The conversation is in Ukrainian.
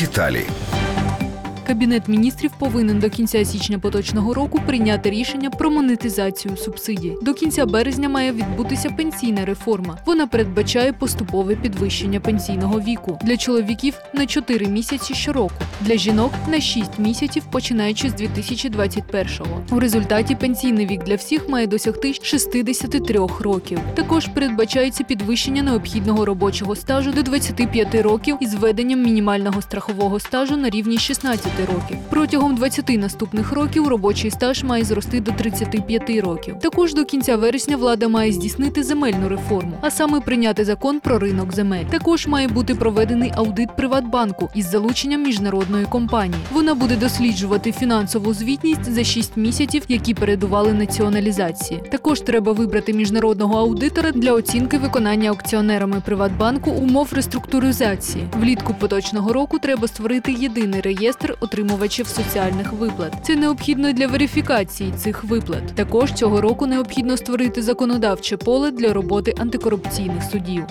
Деталі. Кабінет міністрів повинен до кінця січня поточного року прийняти рішення про монетизацію субсидій. До кінця березня має відбутися пенсійна реформа. Вона передбачає поступове підвищення пенсійного віку для чоловіків на 4 місяці щороку, для жінок на 6 місяців, починаючи з 2021-го. У результаті пенсійний вік для всіх має досягти 63 років. Також передбачається підвищення необхідного робочого стажу до 25 років із введенням мінімального страхового стажу на рівні 16 років. Протягом 20 наступних років робочий стаж має зрости до 35 років. Також до кінця вересня влада має здійснити земельну реформу, а саме прийняти закон про ринок земель. Також має бути проведений аудит Приватбанку із залученням міжнародної компанії. Вона буде досліджувати фінансову звітність за 6 місяців, які передували націоналізації. Також треба вибрати міжнародного аудитора для оцінки виконання аукціонерами Приватбанку умов реструктуризації. Влітку поточного року треба створити єдиний реєстр отримувачів соціальних виплат. Це необхідно для верифікації цих виплат. Також цього року необхідно створити законодавче поле для роботи антикорупційних судів.